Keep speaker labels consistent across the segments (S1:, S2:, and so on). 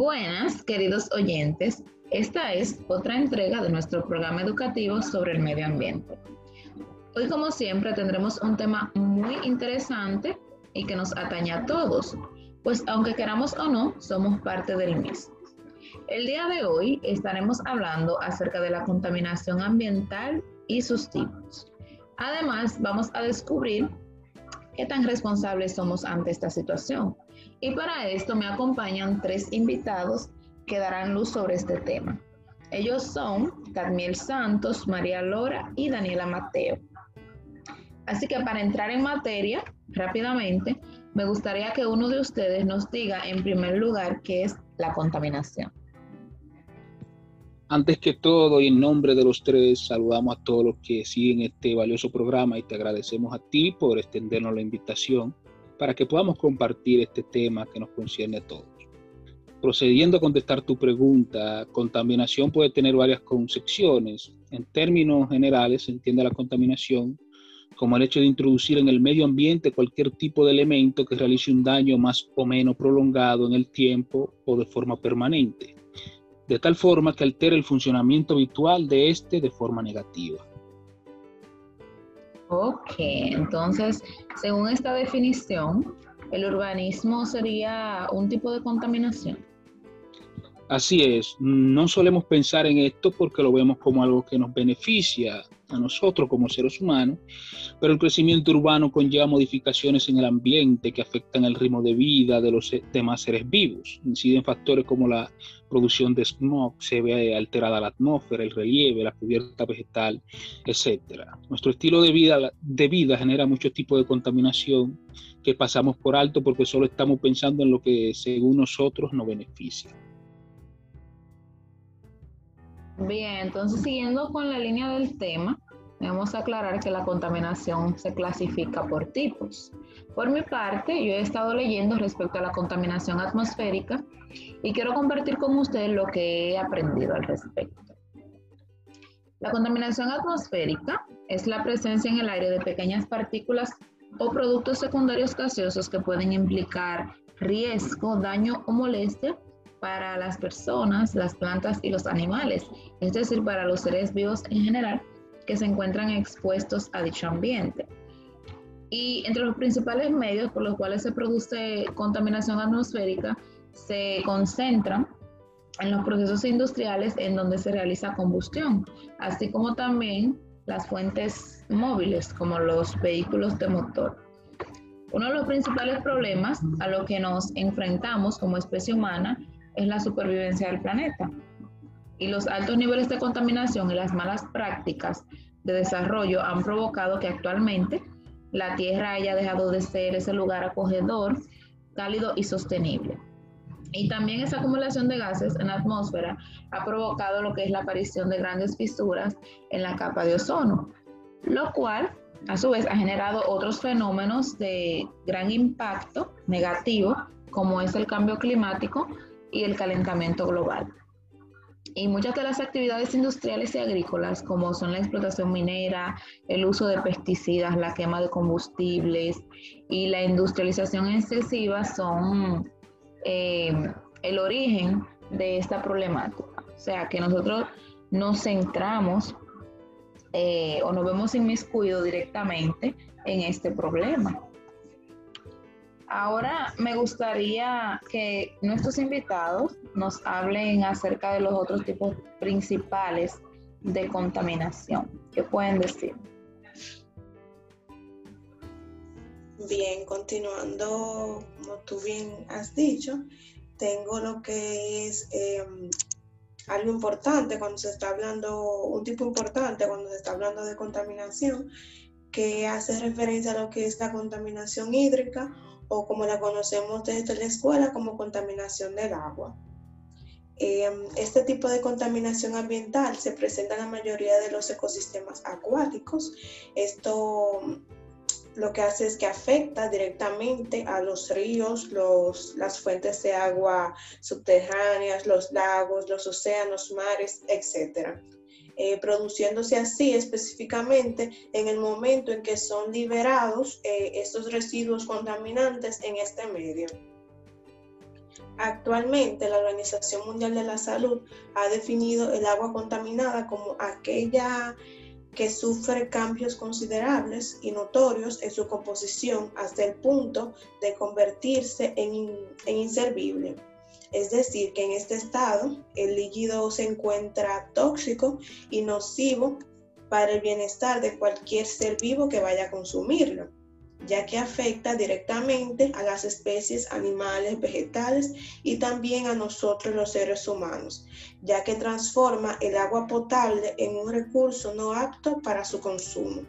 S1: Buenas, queridos oyentes. Esta es otra entrega de nuestro programa educativo sobre el medio ambiente. Hoy, como siempre, tendremos un tema muy interesante y que nos atañe a todos, pues aunque queramos o no, somos parte del mismo. El día de hoy estaremos hablando acerca de la contaminación ambiental y sus tipos. Además, vamos a descubrir qué tan responsables somos ante esta situación y para esto me acompañan tres invitados que darán luz sobre este tema. Ellos son Carmiel Santos, María Lora y Daniela Mateo. Así que para entrar en materia rápidamente, me gustaría que uno de ustedes nos diga en primer lugar qué es la contaminación.
S2: Antes que todo, y en nombre de los tres, saludamos a todos los que siguen este valioso programa y te agradecemos a ti por extendernos la invitación para que podamos compartir este tema que nos concierne a todos. Procediendo a contestar tu pregunta, contaminación puede tener varias concepciones. En términos generales, se entiende la contaminación como el hecho de introducir en el medio ambiente cualquier tipo de elemento que realice un daño más o menos prolongado en el tiempo o de forma permanente, de tal forma que altere el funcionamiento habitual de éste de forma negativa.
S1: Ok, entonces, según esta definición, el urbanismo sería un tipo de contaminación.
S2: Así es, no solemos pensar en esto porque lo vemos como algo que nos beneficia a nosotros como seres humanos, pero el crecimiento urbano conlleva modificaciones en el ambiente que afectan el ritmo de vida de los demás seres vivos. Inciden factores como la producción de smog, se ve alterada la atmósfera, el relieve, la cubierta vegetal, etc. Nuestro estilo de vida, de vida genera muchos tipos de contaminación que pasamos por alto porque solo estamos pensando en lo que según nosotros nos beneficia.
S1: Bien, entonces siguiendo con la línea del tema, debemos aclarar que la contaminación se clasifica por tipos. Por mi parte, yo he estado leyendo respecto a la contaminación atmosférica y quiero compartir con ustedes lo que he aprendido al respecto. La contaminación atmosférica es la presencia en el aire de pequeñas partículas o productos secundarios gaseosos que pueden implicar riesgo, daño o molestia para las personas, las plantas y los animales, es decir, para los seres vivos en general que se encuentran expuestos a dicho ambiente. Y entre los principales medios por los cuales se produce contaminación atmosférica se concentran en los procesos industriales en donde se realiza combustión, así como también las fuentes móviles como los vehículos de motor. Uno de los principales problemas a los que nos enfrentamos como especie humana es la supervivencia del planeta. Y los altos niveles de contaminación y las malas prácticas de desarrollo han provocado que actualmente la Tierra haya dejado de ser ese lugar acogedor, cálido y sostenible. Y también esa acumulación de gases en la atmósfera ha provocado lo que es la aparición de grandes fisuras en la capa de ozono, lo cual a su vez ha generado otros fenómenos de gran impacto negativo, como es el cambio climático, y el calentamiento global. Y muchas de las actividades industriales y agrícolas, como son la explotación minera, el uso de pesticidas, la quema de combustibles y la industrialización excesiva, son eh, el origen de esta problemática. O sea, que nosotros nos centramos eh, o nos vemos inmiscuidos directamente en este problema. Ahora me gustaría que nuestros invitados nos hablen acerca de los otros tipos principales de contaminación. ¿Qué pueden decir?
S3: Bien, continuando, como tú bien has dicho, tengo lo que es em, algo importante cuando se está hablando, un tipo importante cuando se está hablando de contaminación, que hace referencia a lo que es la contaminación hídrica o como la conocemos desde la escuela como contaminación del agua. Em, este tipo de contaminación ambiental se presenta en la mayoría de los ecosistemas acuáticos. Esto lo que hace es que afecta directamente a los ríos, los, las fuentes de agua subterráneas, los lagos, los océanos, mares, etc. Eh, produciéndose así específicamente en el momento en que son liberados eh, estos residuos contaminantes en este medio. Actualmente, la Organización Mundial de la Salud ha definido el agua contaminada como aquella que sufre cambios considerables y notorios en su composición hasta el punto de convertirse en, inservible. Es decir, que en este estado el líquido se encuentra tóxico y nocivo para el bienestar de cualquier ser vivo que vaya a consumirlo ya que afecta directamente a las especies animales, vegetales y también a nosotros los seres humanos, ya que transforma el agua potable en un recurso no apto para su consumo.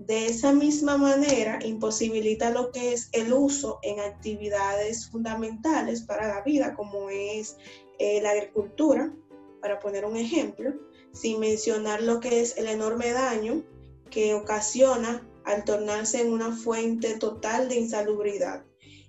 S3: De esa misma manera, imposibilita lo que es el uso en actividades fundamentales para la vida, como es eh, la agricultura, para poner un ejemplo, sin mencionar lo que es el enorme daño que ocasiona al tornarse en una fuente total de insalubridad.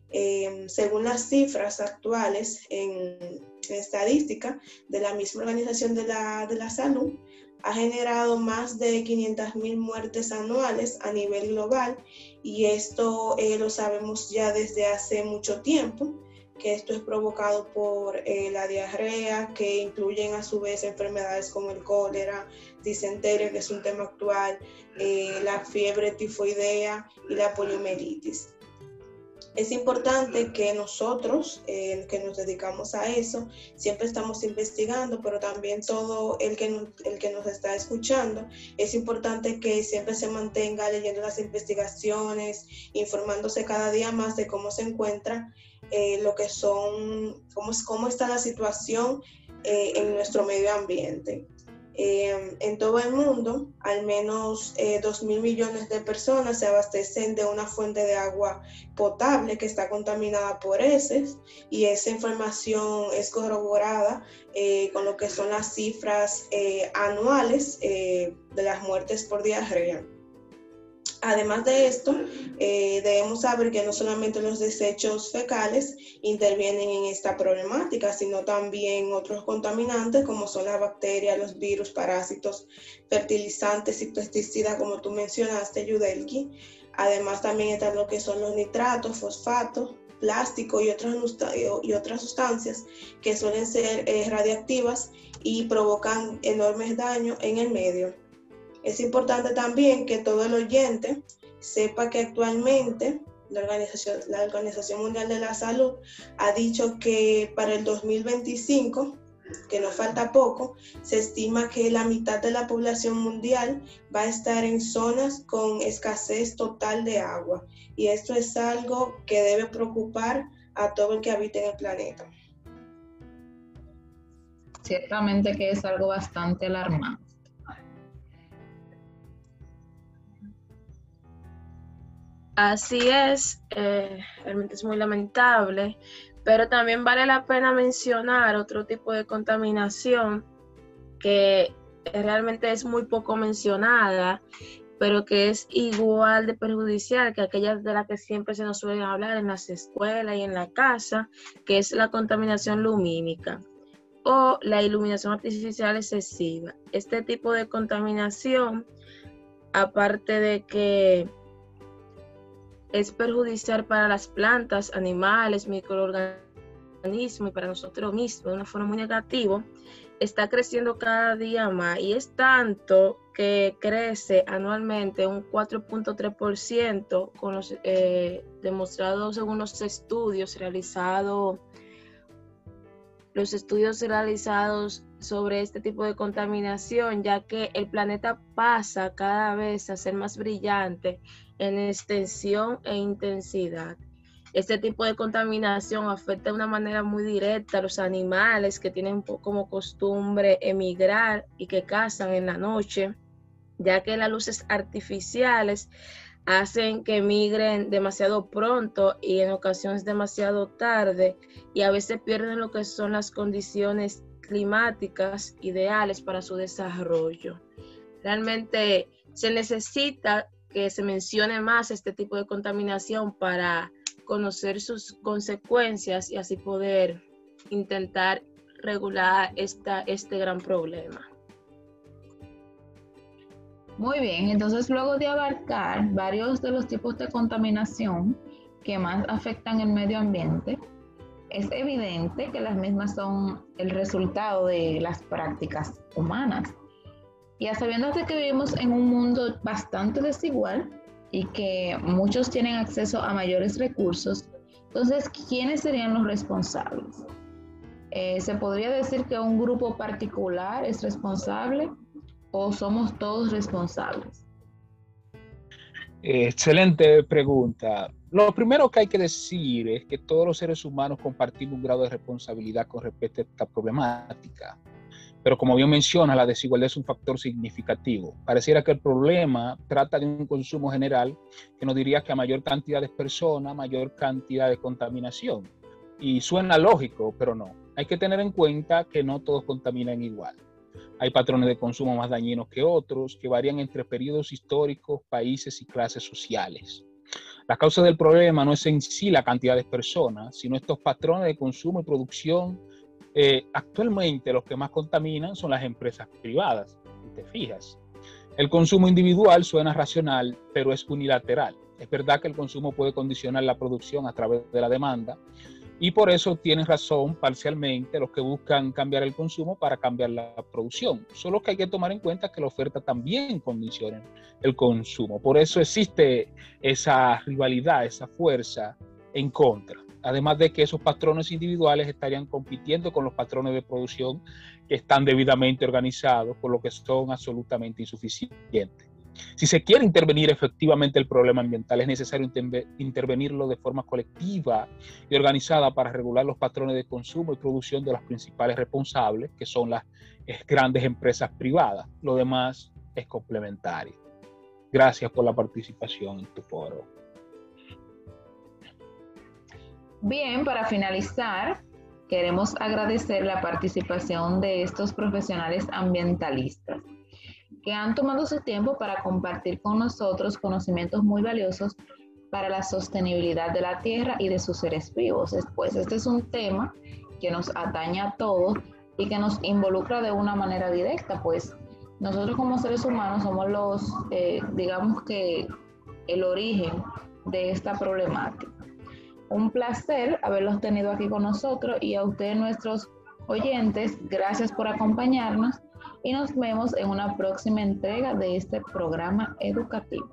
S3: Em, según las cifras actuales en, estadística de la misma Organización de la, de la Salud, ha generado más de 500.000 muertes anuales a nivel global y esto eh, lo sabemos ya desde hace mucho tiempo que esto es provocado por eh, la diarrea, que incluyen a su vez enfermedades como el cólera, disentería, que es un tema actual, eh, la fiebre tifoidea y la poliomielitis. Es importante que nosotros, eh, que nos dedicamos a eso, siempre estamos investigando, pero también todo el que, el que nos está escuchando, es importante que siempre se mantenga leyendo las investigaciones, informándose cada día más de cómo se encuentra eh, lo que son, cómo, cómo está la situación eh, en nuestro medio ambiente. Eh, en todo el mundo, al menos 2 mil millones de personas se abastecen de una fuente de agua potable que está contaminada por heces y esa información es corroborada con lo que son las cifras anuales de las muertes por diarrea. Además de esto, eh, debemos saber que no solamente los desechos fecales intervienen en esta problemática, sino también otros contaminantes como son las bacterias, los virus, parásitos, fertilizantes y pesticidas, como tú mencionaste, Yudelki. Además también están lo que son los nitratos, fosfatos, plástico y otras, y otras sustancias que suelen ser eh, radiactivas y provocan enormes daños en el medio. Es importante también que todo el oyente sepa que actualmente la Organización, la Organización Mundial de la Salud ha dicho que para el 2025, que nos falta poco, se estima que la mitad de la población mundial va a estar en zonas con escasez total de agua. Y esto es algo que debe preocupar a todo el que habite en el planeta.
S1: Ciertamente que es algo bastante alarmante.
S4: Así es, eh, realmente es muy lamentable, pero también vale la pena mencionar otro tipo de contaminación que realmente es muy poco mencionada, pero que es igual de perjudicial que aquellas de las que siempre se nos suele hablar en las escuelas y en la casa, que es la contaminación lumínica o la iluminación artificial excesiva. Este tipo de contaminación, aparte de que es perjudicial para las plantas, animales, microorganismos y para nosotros mismos de una forma muy negativa, está creciendo cada día más y es tanto que crece anualmente un 4.3% con los eh, demostrados según los estudios realizados los estudios realizados sobre este tipo de contaminación, ya que el planeta pasa cada vez a ser más brillante en extensión e intensidad. Este tipo de contaminación afecta de una manera muy directa a los animales que tienen como costumbre emigrar y que cazan en la noche, ya que las luces artificiales hacen que emigren demasiado pronto y en ocasiones demasiado tarde y a veces pierden lo que son las condiciones climáticas ideales para su desarrollo. Realmente se necesita que se mencione más este tipo de contaminación para conocer sus consecuencias y así poder intentar regular esta, este gran problema.
S1: Muy bien, entonces luego de abarcar varios de los tipos de contaminación que más afectan el medio ambiente, es evidente que las mismas son el resultado de las prácticas humanas. Y a sabiendas de que vivimos en un mundo bastante desigual y que muchos tienen acceso a mayores recursos, entonces, ¿quiénes serían los responsables? Eh, ¿Se podría decir que un grupo particular es responsable o somos todos responsables?
S2: Excelente pregunta. Lo primero que hay que decir es que todos los seres humanos compartimos un grado de responsabilidad con respecto a esta problemática. Pero como bien menciona, la desigualdad es un factor significativo. Pareciera que el problema trata de un consumo general que nos diría que a mayor cantidad de personas, mayor cantidad de contaminación. Y suena lógico, pero no. Hay que tener en cuenta que no todos contaminan igual. Hay patrones de consumo más dañinos que otros, que varían entre periodos históricos, países y clases sociales. La causa del problema no es en sí la cantidad de personas, sino estos patrones de consumo y producción. Eh, actualmente los que más contaminan son las empresas privadas, si te fijas. El consumo individual suena racional, pero es unilateral. Es verdad que el consumo puede condicionar la producción a través de la demanda, y por eso tienen razón parcialmente los que buscan cambiar el consumo para cambiar la producción. Solo que hay que tomar en cuenta que la oferta también condiciona el consumo. Por eso existe esa rivalidad, esa fuerza en contra. Además de que esos patrones individuales estarían compitiendo con los patrones de producción que están debidamente organizados, por lo que son absolutamente insuficientes. Si se quiere intervenir efectivamente el problema ambiental, es necesario intervenirlo de forma colectiva y organizada para regular los patrones de consumo y producción de las principales responsables, que son las grandes empresas privadas. Lo demás es complementario. Gracias por la participación en tu foro.
S1: Bien, para finalizar, queremos agradecer la participación de estos profesionales ambientalistas que han tomado su tiempo para compartir con nosotros conocimientos muy valiosos para la sostenibilidad de la Tierra y de sus seres vivos. Pues este es un tema que nos atañe a todos y que nos involucra de una manera directa, pues nosotros como seres humanos somos los, eh, digamos que, el origen de esta problemática. Un placer haberlos tenido aquí con nosotros y a ustedes, nuestros oyentes, gracias por acompañarnos y nos vemos en una próxima entrega de este programa educativo.